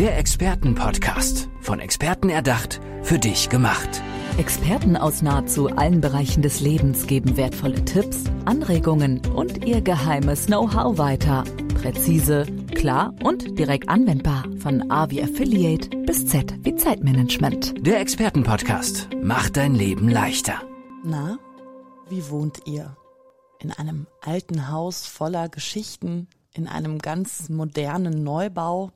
Der Expertenpodcast. Von Experten erdacht, für dich gemacht. Experten aus nahezu allen Bereichen des Lebens geben wertvolle Tipps, Anregungen und ihr geheimes Know-how weiter. Präzise, klar und direkt anwendbar. Von A wie Affiliate bis Z wie Zeitmanagement. Der Expertenpodcast macht dein Leben leichter. Na, wie wohnt ihr? In einem alten Haus voller Geschichten, in einem ganz modernen Neubau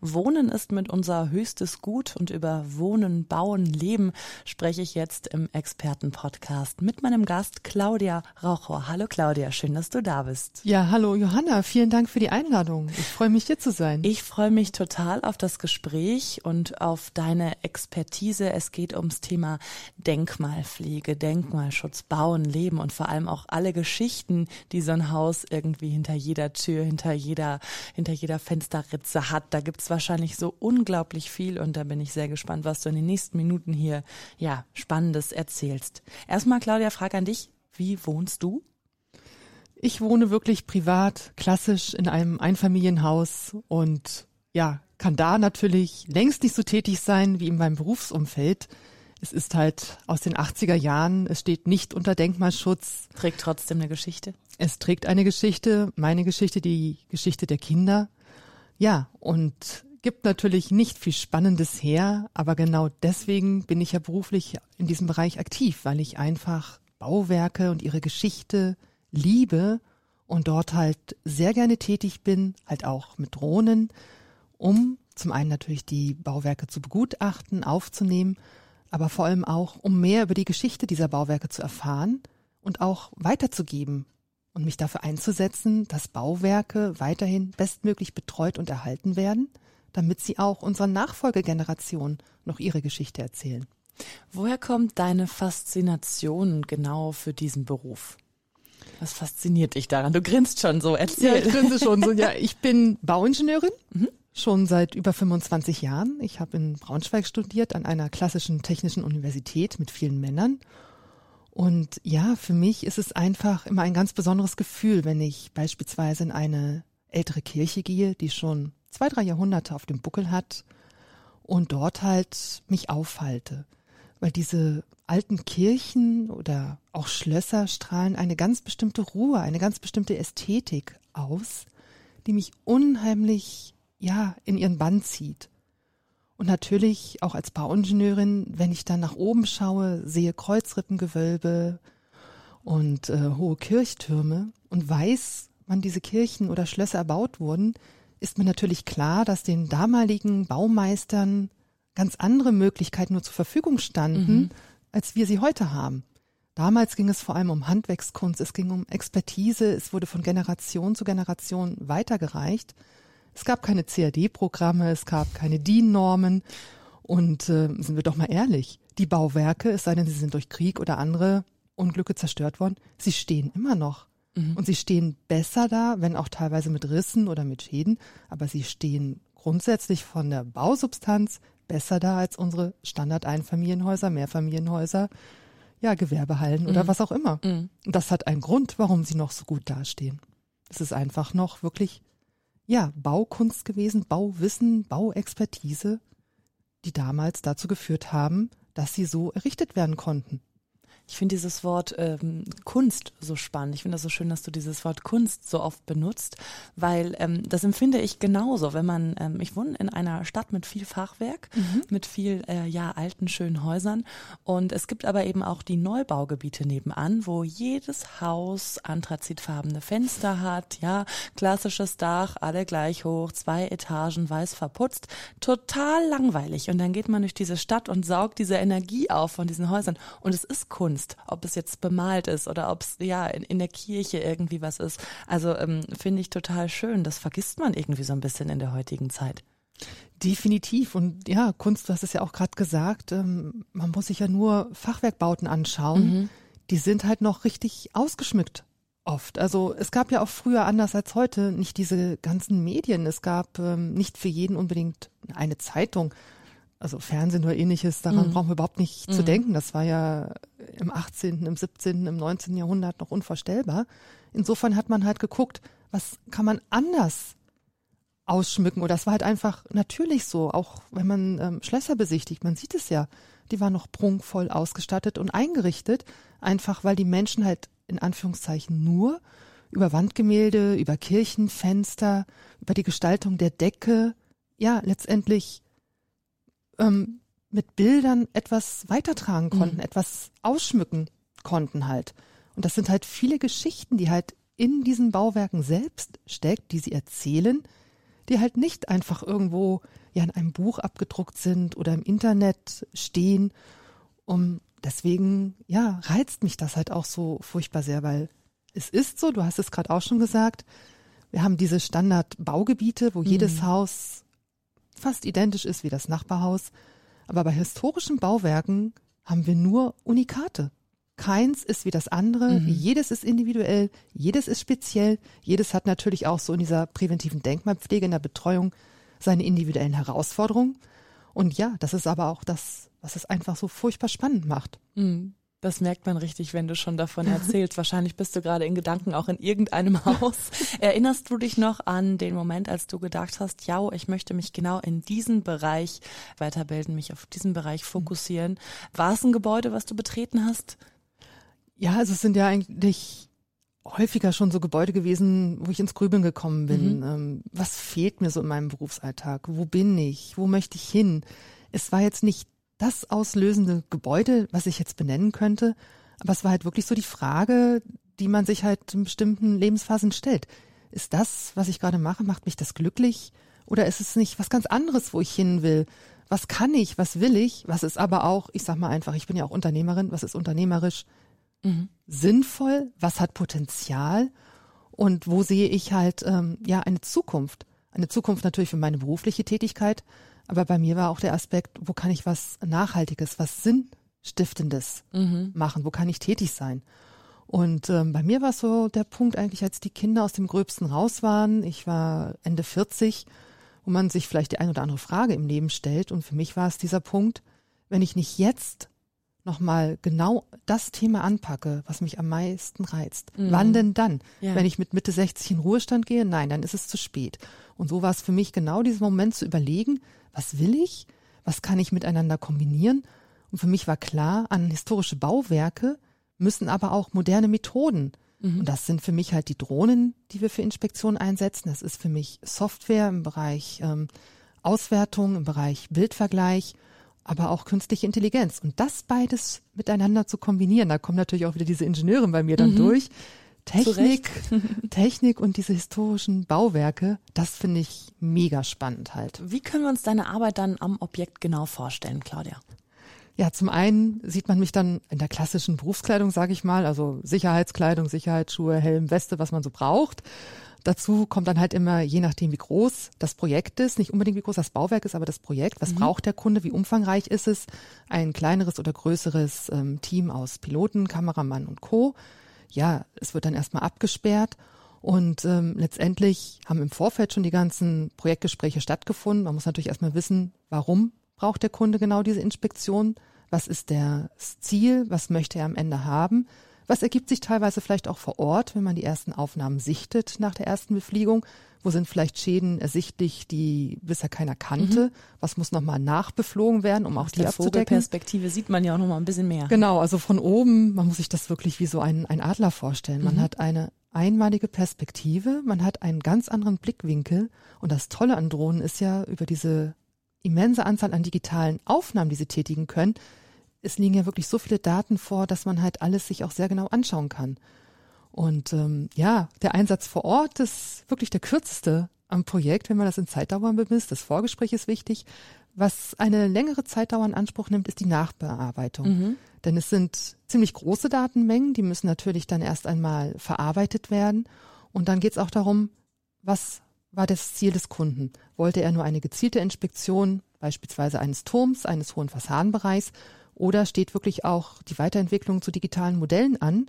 Wohnen ist mit unser höchstes Gut und über Wohnen, Bauen, Leben spreche ich jetzt im Expertenpodcast mit meinem Gast Claudia Rauchor. Hallo Claudia, schön, dass du da bist. Ja, hallo Johanna, vielen Dank für die Einladung. Ich freue mich hier zu sein. Ich freue mich total auf das Gespräch und auf deine Expertise. Es geht ums Thema Denkmalpflege, Denkmalschutz, Bauen, Leben und vor allem auch alle Geschichten, die so ein Haus irgendwie hinter jeder Tür, hinter jeder, hinter jeder Fensterritze hat. Da gibt's wahrscheinlich so unglaublich viel und da bin ich sehr gespannt, was du in den nächsten Minuten hier ja Spannendes erzählst. Erstmal, Claudia, Frage an dich: Wie wohnst du? Ich wohne wirklich privat, klassisch in einem Einfamilienhaus und ja, kann da natürlich längst nicht so tätig sein wie in meinem Berufsumfeld. Es ist halt aus den 80er Jahren, es steht nicht unter Denkmalschutz. Trägt trotzdem eine Geschichte? Es trägt eine Geschichte, meine Geschichte, die Geschichte der Kinder. Ja, und gibt natürlich nicht viel Spannendes her, aber genau deswegen bin ich ja beruflich in diesem Bereich aktiv, weil ich einfach Bauwerke und ihre Geschichte liebe und dort halt sehr gerne tätig bin, halt auch mit Drohnen, um zum einen natürlich die Bauwerke zu begutachten, aufzunehmen, aber vor allem auch, um mehr über die Geschichte dieser Bauwerke zu erfahren und auch weiterzugeben und mich dafür einzusetzen, dass Bauwerke weiterhin bestmöglich betreut und erhalten werden, damit sie auch unseren Nachfolgegenerationen noch ihre Geschichte erzählen. Woher kommt deine Faszination genau für diesen Beruf? Was fasziniert dich daran? Du grinst schon so, erzähl. Ja, ich grinse schon so. Ja, ich bin Bauingenieurin, mhm. schon seit über 25 Jahren. Ich habe in Braunschweig studiert an einer klassischen technischen Universität mit vielen Männern und ja, für mich ist es einfach immer ein ganz besonderes Gefühl, wenn ich beispielsweise in eine ältere Kirche gehe, die schon zwei, drei Jahrhunderte auf dem Buckel hat und dort halt mich aufhalte. Weil diese alten Kirchen oder auch Schlösser strahlen eine ganz bestimmte Ruhe, eine ganz bestimmte Ästhetik aus, die mich unheimlich, ja, in ihren Bann zieht. Und natürlich auch als Bauingenieurin, wenn ich dann nach oben schaue, sehe Kreuzrippengewölbe und äh, hohe Kirchtürme und weiß, wann diese Kirchen oder Schlösser erbaut wurden, ist mir natürlich klar, dass den damaligen Baumeistern ganz andere Möglichkeiten nur zur Verfügung standen, mhm. als wir sie heute haben. Damals ging es vor allem um Handwerkskunst, es ging um Expertise, es wurde von Generation zu Generation weitergereicht. Es gab keine CAD-Programme, es gab keine DIN-Normen. Und äh, sind wir doch mal ehrlich, die Bauwerke, es sei denn, sie sind durch Krieg oder andere Unglücke zerstört worden, sie stehen immer noch. Mhm. Und sie stehen besser da, wenn auch teilweise mit Rissen oder mit Schäden, aber sie stehen grundsätzlich von der Bausubstanz besser da als unsere Standard-Einfamilienhäuser, Mehrfamilienhäuser, ja, Gewerbehallen mhm. oder was auch immer. Mhm. Und das hat einen Grund, warum sie noch so gut dastehen. Es ist einfach noch wirklich ja, Baukunst gewesen, Bauwissen, Bauexpertise, die damals dazu geführt haben, dass sie so errichtet werden konnten. Ich finde dieses Wort ähm, Kunst so spannend. Ich finde das so schön, dass du dieses Wort Kunst so oft benutzt, weil ähm, das empfinde ich genauso. Wenn man, ähm, ich wohne in einer Stadt mit viel Fachwerk, mhm. mit viel äh, ja alten schönen Häusern und es gibt aber eben auch die Neubaugebiete nebenan, wo jedes Haus anthrazitfarbene Fenster hat, ja klassisches Dach, alle gleich hoch, zwei Etagen, weiß verputzt, total langweilig. Und dann geht man durch diese Stadt und saugt diese Energie auf von diesen Häusern und es ist Kunst. Kunst, ob es jetzt bemalt ist oder ob es ja in, in, der Kirche irgendwie was ist. Also ähm, finde ich total schön. Das vergisst man irgendwie so ein bisschen in der heutigen Zeit. Definitiv. Und ja, Kunst, du hast es ja auch gerade gesagt, ähm, man muss sich ja nur Fachwerkbauten anschauen. Mhm. Die sind halt noch richtig ausgeschmückt oft. Also es gab ja auch früher anders als heute nicht diese ganzen Medien. Es gab ähm, nicht für jeden unbedingt eine Zeitung also Fernsehen oder ähnliches, daran mhm. brauchen wir überhaupt nicht mhm. zu denken. Das war ja im 18., im 17., im 19. Jahrhundert noch unvorstellbar. Insofern hat man halt geguckt, was kann man anders ausschmücken oder es war halt einfach natürlich so, auch wenn man ähm, Schlösser besichtigt, man sieht es ja, die waren noch prunkvoll ausgestattet und eingerichtet, einfach weil die Menschen halt in Anführungszeichen nur über Wandgemälde, über Kirchenfenster, über die Gestaltung der Decke, ja, letztendlich ähm, mit Bildern etwas weitertragen konnten, mhm. etwas ausschmücken konnten halt. Und das sind halt viele Geschichten, die halt in diesen Bauwerken selbst steckt, die sie erzählen, die halt nicht einfach irgendwo ja in einem Buch abgedruckt sind oder im Internet stehen. Um deswegen ja reizt mich das halt auch so furchtbar sehr, weil es ist so, du hast es gerade auch schon gesagt, wir haben diese Standardbaugebiete, wo mhm. jedes Haus fast identisch ist wie das Nachbarhaus. Aber bei historischen Bauwerken haben wir nur Unikate. Keins ist wie das andere, mhm. jedes ist individuell, jedes ist speziell, jedes hat natürlich auch so in dieser präventiven Denkmalpflege, in der Betreuung seine individuellen Herausforderungen. Und ja, das ist aber auch das, was es einfach so furchtbar spannend macht. Mhm. Das merkt man richtig, wenn du schon davon erzählst. Wahrscheinlich bist du gerade in Gedanken auch in irgendeinem Haus. Erinnerst du dich noch an den Moment, als du gedacht hast, ja, ich möchte mich genau in diesen Bereich weiterbilden, mich auf diesen Bereich fokussieren? War es ein Gebäude, was du betreten hast? Ja, also es sind ja eigentlich häufiger schon so Gebäude gewesen, wo ich ins Grübeln gekommen bin. Mhm. Ähm, was fehlt mir so in meinem Berufsalltag? Wo bin ich? Wo möchte ich hin? Es war jetzt nicht das auslösende Gebäude, was ich jetzt benennen könnte. Aber es war halt wirklich so die Frage, die man sich halt in bestimmten Lebensphasen stellt. Ist das, was ich gerade mache, macht mich das glücklich? Oder ist es nicht was ganz anderes, wo ich hin will? Was kann ich? Was will ich? Was ist aber auch, ich sag mal einfach, ich bin ja auch Unternehmerin, was ist unternehmerisch mhm. sinnvoll? Was hat Potenzial? Und wo sehe ich halt, ähm, ja, eine Zukunft? Eine Zukunft natürlich für meine berufliche Tätigkeit, aber bei mir war auch der Aspekt, wo kann ich was Nachhaltiges, was Sinnstiftendes mhm. machen? Wo kann ich tätig sein? Und ähm, bei mir war so der Punkt eigentlich, als die Kinder aus dem Gröbsten raus waren. Ich war Ende 40, wo man sich vielleicht die ein oder andere Frage im Leben stellt. Und für mich war es dieser Punkt, wenn ich nicht jetzt nochmal genau das Thema anpacke, was mich am meisten reizt. Mhm. Wann denn dann? Ja. Wenn ich mit Mitte 60 in Ruhestand gehe? Nein, dann ist es zu spät. Und so war es für mich genau diesen Moment zu überlegen, was will ich, was kann ich miteinander kombinieren. Und für mich war klar, an historische Bauwerke müssen aber auch moderne Methoden. Mhm. Und das sind für mich halt die Drohnen, die wir für Inspektionen einsetzen. Das ist für mich Software im Bereich ähm, Auswertung, im Bereich Bildvergleich, aber auch künstliche Intelligenz. Und das beides miteinander zu kombinieren, da kommt natürlich auch wieder diese Ingenieurin bei mir dann mhm. durch, Technik, Technik und diese historischen Bauwerke, das finde ich mega spannend halt. Wie können wir uns deine Arbeit dann am Objekt genau vorstellen, Claudia? Ja, zum einen sieht man mich dann in der klassischen Berufskleidung, sage ich mal, also Sicherheitskleidung, Sicherheitsschuhe, Helm, Weste, was man so braucht. Dazu kommt dann halt immer, je nachdem, wie groß das Projekt ist, nicht unbedingt wie groß das Bauwerk ist, aber das Projekt, was mhm. braucht der Kunde, wie umfangreich ist es, ein kleineres oder größeres ähm, Team aus Piloten, Kameramann und Co ja, es wird dann erstmal abgesperrt und ähm, letztendlich haben im Vorfeld schon die ganzen Projektgespräche stattgefunden. Man muss natürlich erstmal wissen, warum braucht der Kunde genau diese Inspektion? Was ist das Ziel? Was möchte er am Ende haben? Was ergibt sich teilweise vielleicht auch vor Ort, wenn man die ersten Aufnahmen sichtet nach der ersten Befliegung? Wo sind vielleicht Schäden ersichtlich, die bisher keiner kannte? Mhm. Was muss nochmal nachbeflogen werden, um auch Aus die der abzudecken? Vogelperspektive sieht man ja auch nochmal ein bisschen mehr. Genau, also von oben, man muss sich das wirklich wie so ein, ein Adler vorstellen. Man mhm. hat eine einmalige Perspektive, man hat einen ganz anderen Blickwinkel. Und das Tolle an Drohnen ist ja über diese immense Anzahl an digitalen Aufnahmen, die sie tätigen können, es liegen ja wirklich so viele Daten vor, dass man halt alles sich auch sehr genau anschauen kann. Und ähm, ja, der Einsatz vor Ort ist wirklich der kürzeste am Projekt, wenn man das in Zeitdauern bemisst. Das Vorgespräch ist wichtig. Was eine längere Zeitdauer in Anspruch nimmt, ist die Nachbearbeitung. Mhm. Denn es sind ziemlich große Datenmengen, die müssen natürlich dann erst einmal verarbeitet werden. Und dann geht es auch darum, was war das Ziel des Kunden? Wollte er nur eine gezielte Inspektion beispielsweise eines Turms, eines hohen Fassadenbereichs oder steht wirklich auch die Weiterentwicklung zu digitalen Modellen an,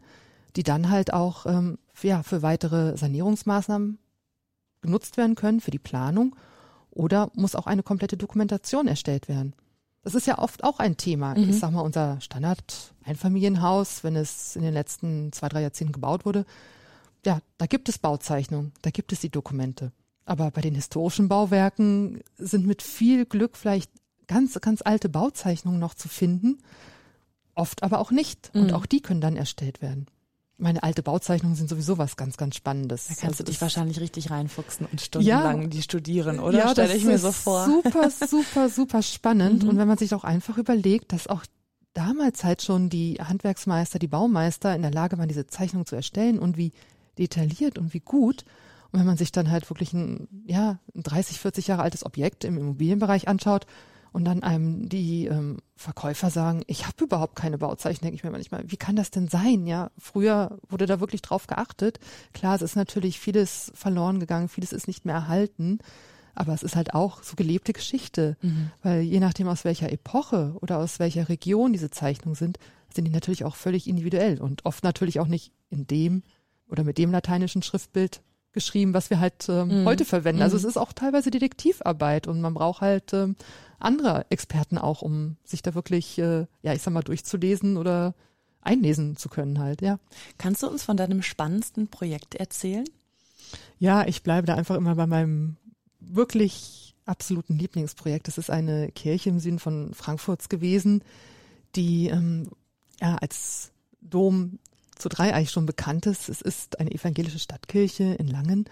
die dann halt auch ähm, ja, für weitere Sanierungsmaßnahmen genutzt werden können, für die Planung. Oder muss auch eine komplette Dokumentation erstellt werden? Das ist ja oft auch ein Thema. Mhm. Ich sag mal, unser Standard-Einfamilienhaus, wenn es in den letzten zwei, drei Jahrzehnten gebaut wurde, ja, da gibt es Bauzeichnungen, da gibt es die Dokumente. Aber bei den historischen Bauwerken sind mit viel Glück vielleicht ganz, ganz alte Bauzeichnungen noch zu finden, oft aber auch nicht. Und Mhm. auch die können dann erstellt werden. Meine alte Bauzeichnungen sind sowieso was ganz, ganz Spannendes. Da kannst Also du dich wahrscheinlich richtig reinfuchsen und stundenlang die studieren, oder? Ja, Stelle ich mir so vor. super, super, super spannend. Mhm. Und wenn man sich auch einfach überlegt, dass auch damals halt schon die Handwerksmeister, die Baumeister in der Lage waren, diese Zeichnung zu erstellen und wie detailliert und wie gut. Und wenn man sich dann halt wirklich ein, ja, ein 30, 40 Jahre altes Objekt im Immobilienbereich anschaut und dann einem die ähm, Verkäufer sagen, ich habe überhaupt keine Bauzeichen, denke ich mir manchmal, wie kann das denn sein? Ja, früher wurde da wirklich drauf geachtet. Klar, es ist natürlich vieles verloren gegangen, vieles ist nicht mehr erhalten. Aber es ist halt auch so gelebte Geschichte, Mhm. weil je nachdem aus welcher Epoche oder aus welcher Region diese Zeichnungen sind, sind die natürlich auch völlig individuell und oft natürlich auch nicht in dem oder mit dem lateinischen Schriftbild geschrieben, was wir halt ähm, Mhm. heute verwenden. Also Mhm. es ist auch teilweise Detektivarbeit und man braucht halt ähm, andere Experten auch, um sich da wirklich, äh, ja, ich sag mal, durchzulesen oder einlesen zu können halt, ja. Kannst du uns von deinem spannendsten Projekt erzählen? Ja, ich bleibe da einfach immer bei meinem wirklich absoluten Lieblingsprojekt. Das ist eine Kirche im Süden von Frankfurts gewesen, die ähm, ja als Dom zu Dreieich schon bekannt ist. Es ist eine evangelische Stadtkirche in Langen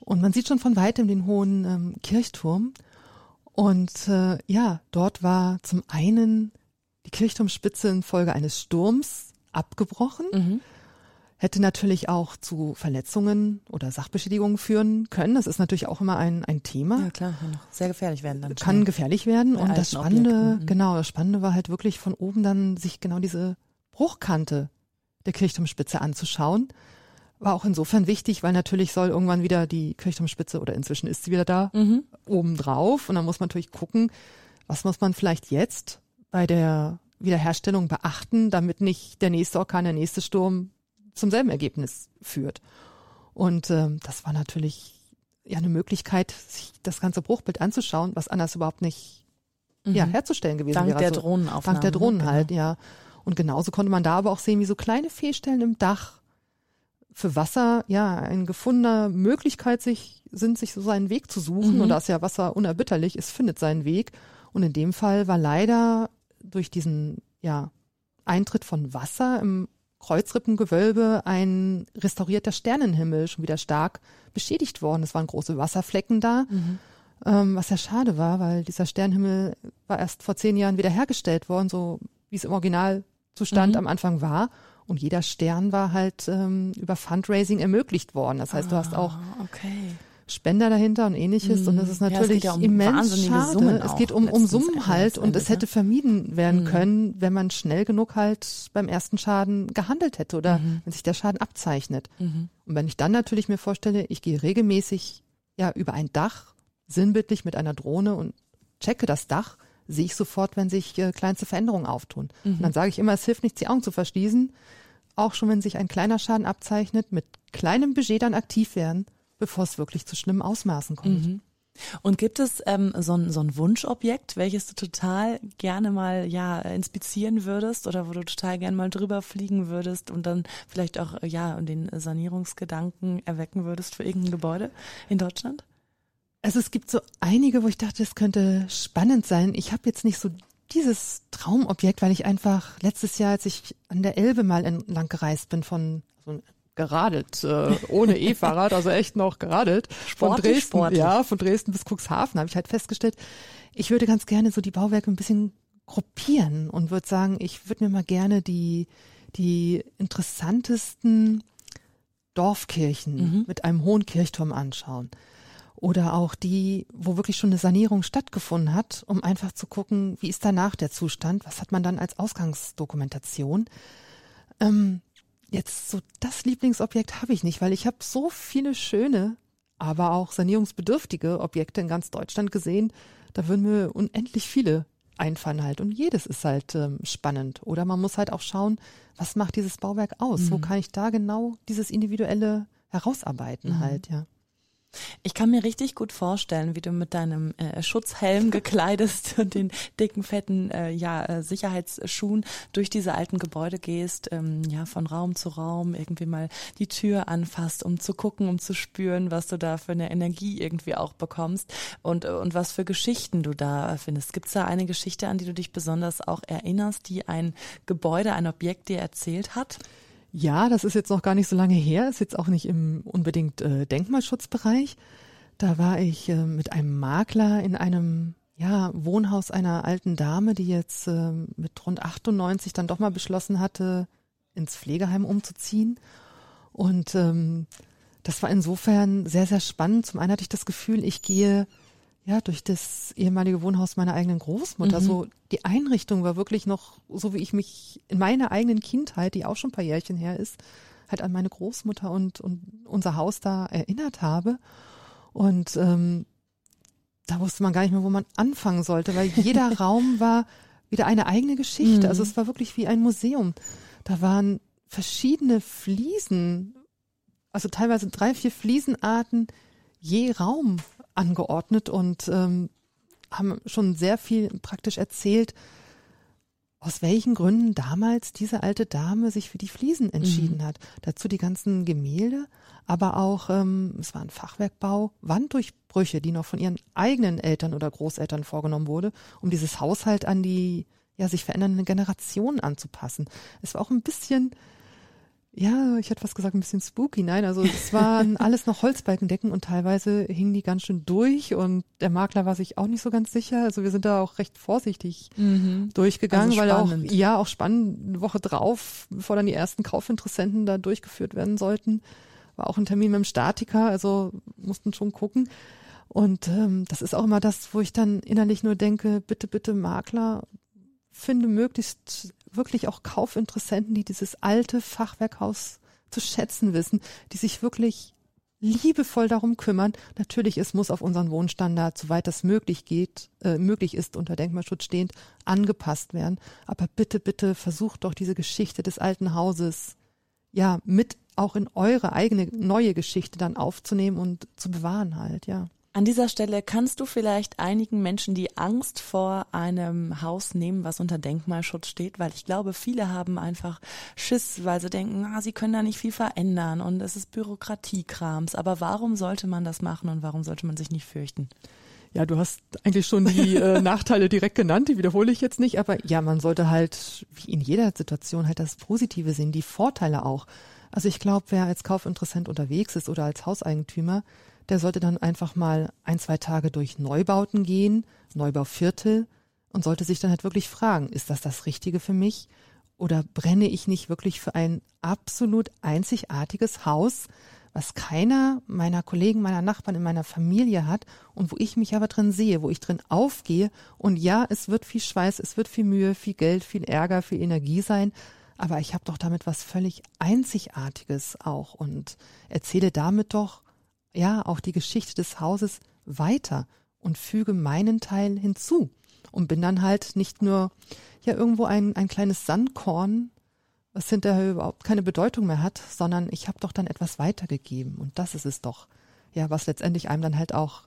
und man sieht schon von weitem den hohen ähm, Kirchturm. Und äh, ja, dort war zum einen die Kirchturmspitze infolge eines Sturms abgebrochen Mhm. hätte natürlich auch zu Verletzungen oder Sachbeschädigungen führen können. Das ist natürlich auch immer ein, ein Thema. Ja, klar, kann sehr gefährlich werden dann. Kann schnell. gefährlich werden. Bei Und das Spannende, mhm. genau, das Spannende war halt wirklich von oben dann sich genau diese Bruchkante der Kirchturmspitze anzuschauen. War auch insofern wichtig, weil natürlich soll irgendwann wieder die Kirchturmspitze oder inzwischen ist sie wieder da, Mhm. oben drauf. Und dann muss man natürlich gucken, was muss man vielleicht jetzt bei der Wiederherstellung beachten, damit nicht der nächste Orkan, der nächste Sturm zum selben Ergebnis führt. Und ähm, das war natürlich ja eine Möglichkeit, sich das ganze Bruchbild anzuschauen, was anders überhaupt nicht ja, Mhm. herzustellen gewesen Dank wäre. der Also, Drohnenaufnahmen. Dank der Drohnen ne? halt, ja. Und genauso konnte man da aber auch sehen, wie so kleine Fehlstellen im Dach für Wasser, ja, ein gefundener Möglichkeit sich, sind, sich so seinen Weg zu suchen. Mhm. Und da ist ja Wasser unerbitterlich, es findet seinen Weg. Und in dem Fall war leider durch diesen, ja, Eintritt von Wasser im Kreuzrippengewölbe ein restaurierter Sternenhimmel schon wieder stark beschädigt worden. Es waren große Wasserflecken da Mhm. ähm, was ja schade war, weil dieser Sternenhimmel war erst vor zehn Jahren wieder hergestellt worden, so wie es im Originalzustand Mhm. am Anfang war. Und jeder Stern war halt ähm, über Fundraising ermöglicht worden. Das heißt, du hast auch Ah, okay. Spender dahinter und ähnliches. Und das ist Mhm. Ja, es natürlich geht ja um immens schade. Summen es geht um, um Summen halt und es ne? hätte vermieden werden Mhm. können, wenn man schnell genug halt beim ersten Schaden gehandelt hätte oder Mhm. wenn sich der Schaden abzeichnet. Mhm. Und wenn ich dann natürlich mir vorstelle, ich gehe regelmäßig ja über ein Dach, sinnbildlich mit einer Drohne und checke das Dach, sehe ich sofort, wenn sich äh, kleinste Veränderungen auftun. Mhm. Und dann sage ich immer, es hilft nichts, die Augen zu verschließen, auch schon wenn sich ein kleiner Schaden abzeichnet, mit kleinem Budget dann aktiv werden, bevor es wirklich zu schlimmen Ausmaßen kommt. Mhm. Und gibt es ähm, so, ein, so ein Wunschobjekt, welches du total gerne mal ja inspizieren würdest oder wo du total gerne mal drüber fliegen würdest und dann vielleicht auch äh, ja den Sanierungsgedanken erwecken würdest für irgendein Gebäude in Deutschland? Also es gibt so einige, wo ich dachte, es könnte spannend sein. Ich habe jetzt nicht so dieses Traumobjekt, weil ich einfach letztes Jahr, als ich an der Elbe mal entlang gereist bin, von so geradelt, äh, ohne E-Fahrrad, also echt noch geradelt. Von Sportlich, Dresden, sportlich. ja, von Dresden bis Cuxhaven habe ich halt festgestellt, ich würde ganz gerne so die Bauwerke ein bisschen gruppieren und würde sagen, ich würde mir mal gerne die, die interessantesten Dorfkirchen Mhm. mit einem hohen Kirchturm anschauen. Oder auch die, wo wirklich schon eine Sanierung stattgefunden hat, um einfach zu gucken, wie ist danach der Zustand, was hat man dann als Ausgangsdokumentation. Ähm, jetzt so das Lieblingsobjekt habe ich nicht, weil ich habe so viele schöne, aber auch sanierungsbedürftige Objekte in ganz Deutschland gesehen. Da würden mir unendlich viele einfallen halt. Und jedes ist halt ähm, spannend. Oder man muss halt auch schauen, was macht dieses Bauwerk aus? Wo Mhm. kann ich da genau dieses Individuelle herausarbeiten Mhm. halt, ja. Ich kann mir richtig gut vorstellen, wie du mit deinem äh, Schutzhelm gekleidest und den dicken, fetten äh, ja, äh, Sicherheitsschuhen durch diese alten Gebäude gehst, ähm, ja, von Raum zu Raum, irgendwie mal die Tür anfasst, um zu gucken, um zu spüren, was du da für eine Energie irgendwie auch bekommst und, und was für Geschichten du da findest. Gibt es da eine Geschichte, an die du dich besonders auch erinnerst, die ein Gebäude, ein Objekt dir erzählt hat? Ja, das ist jetzt noch gar nicht so lange her, ist jetzt auch nicht im unbedingt äh, Denkmalschutzbereich. Da war ich äh, mit einem Makler in einem ja, Wohnhaus einer alten Dame, die jetzt äh, mit rund 98 dann doch mal beschlossen hatte, ins Pflegeheim umzuziehen. Und ähm, das war insofern sehr, sehr spannend. Zum einen hatte ich das Gefühl, ich gehe ja, durch das ehemalige Wohnhaus meiner eigenen Großmutter. Mhm. So, die Einrichtung war wirklich noch so, wie ich mich in meiner eigenen Kindheit, die auch schon ein paar Jährchen her ist, halt an meine Großmutter und, und unser Haus da erinnert habe. Und ähm, da wusste man gar nicht mehr, wo man anfangen sollte, weil jeder Raum war wieder eine eigene Geschichte. Mhm. Also es war wirklich wie ein Museum. Da waren verschiedene Fliesen, also teilweise drei, vier Fliesenarten je Raum angeordnet und ähm, haben schon sehr viel praktisch erzählt, aus welchen Gründen damals diese alte Dame sich für die Fliesen entschieden mhm. hat. Dazu die ganzen Gemälde, aber auch, ähm, es war ein Fachwerkbau, Wanddurchbrüche, die noch von ihren eigenen Eltern oder Großeltern vorgenommen wurde, um dieses Haushalt an die ja, sich verändernde Generationen anzupassen. Es war auch ein bisschen ja, ich hätte fast gesagt, ein bisschen spooky. Nein, also es waren alles noch Holzbalkendecken und teilweise hingen die ganz schön durch und der Makler war sich auch nicht so ganz sicher. Also wir sind da auch recht vorsichtig mhm. durchgegangen, also weil auch, ja, auch spannend, eine Woche drauf, bevor dann die ersten Kaufinteressenten da durchgeführt werden sollten, war auch ein Termin mit dem Statiker, also mussten schon gucken. Und ähm, das ist auch immer das, wo ich dann innerlich nur denke, bitte, bitte Makler, finde möglichst wirklich auch Kaufinteressenten, die dieses alte Fachwerkhaus zu schätzen wissen, die sich wirklich liebevoll darum kümmern. Natürlich, es muss auf unseren Wohnstandard, soweit das möglich geht, äh, möglich ist, unter Denkmalschutz stehend, angepasst werden. Aber bitte, bitte versucht doch diese Geschichte des alten Hauses ja mit auch in eure eigene neue Geschichte dann aufzunehmen und zu bewahren halt, ja. An dieser Stelle kannst du vielleicht einigen Menschen die Angst vor einem Haus nehmen, was unter Denkmalschutz steht, weil ich glaube, viele haben einfach Schiss, weil sie denken, ah, sie können da nicht viel verändern und es ist Bürokratiekrams. Aber warum sollte man das machen und warum sollte man sich nicht fürchten? Ja, du hast eigentlich schon die äh, Nachteile direkt genannt, die wiederhole ich jetzt nicht, aber ja, man sollte halt wie in jeder Situation halt das Positive sehen, die Vorteile auch. Also ich glaube, wer als Kaufinteressent unterwegs ist oder als Hauseigentümer, der sollte dann einfach mal ein, zwei Tage durch Neubauten gehen, Neubauviertel und sollte sich dann halt wirklich fragen, ist das das Richtige für mich? Oder brenne ich nicht wirklich für ein absolut einzigartiges Haus, was keiner meiner Kollegen, meiner Nachbarn in meiner Familie hat und wo ich mich aber drin sehe, wo ich drin aufgehe. Und ja, es wird viel Schweiß, es wird viel Mühe, viel Geld, viel Ärger, viel Energie sein. Aber ich habe doch damit was völlig Einzigartiges auch und erzähle damit doch ja auch die Geschichte des Hauses weiter und füge meinen Teil hinzu und bin dann halt nicht nur ja irgendwo ein, ein kleines Sandkorn, was hinterher überhaupt keine Bedeutung mehr hat, sondern ich habe doch dann etwas weitergegeben und das ist es doch, ja, was letztendlich einem dann halt auch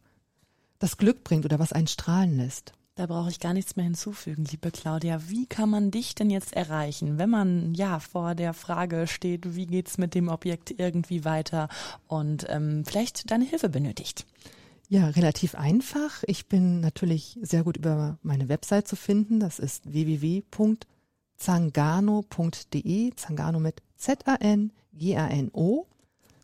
das Glück bringt oder was einen strahlen lässt. Da brauche ich gar nichts mehr hinzufügen, liebe Claudia. Wie kann man dich denn jetzt erreichen, wenn man ja vor der Frage steht, wie geht's mit dem Objekt irgendwie weiter und ähm, vielleicht deine Hilfe benötigt? Ja, relativ einfach. Ich bin natürlich sehr gut über meine Website zu finden. Das ist www.zangano.de. Zangano mit Z-A-N-G-A-N-O.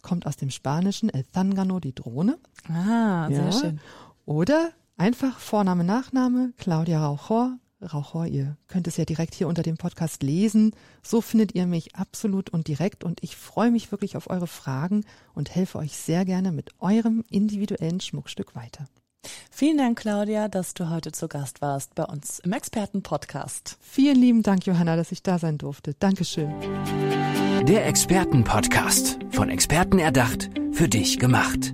Kommt aus dem Spanischen El Zangano, die Drohne. Ah, sehr ja. schön. Oder Einfach Vorname, Nachname, Claudia Rauchor. Rauchor, ihr könnt es ja direkt hier unter dem Podcast lesen. So findet ihr mich absolut und direkt und ich freue mich wirklich auf eure Fragen und helfe euch sehr gerne mit eurem individuellen Schmuckstück weiter. Vielen Dank, Claudia, dass du heute zu Gast warst bei uns im Expertenpodcast. Vielen lieben Dank, Johanna, dass ich da sein durfte. Dankeschön. Der Expertenpodcast. Von Experten erdacht, für dich gemacht.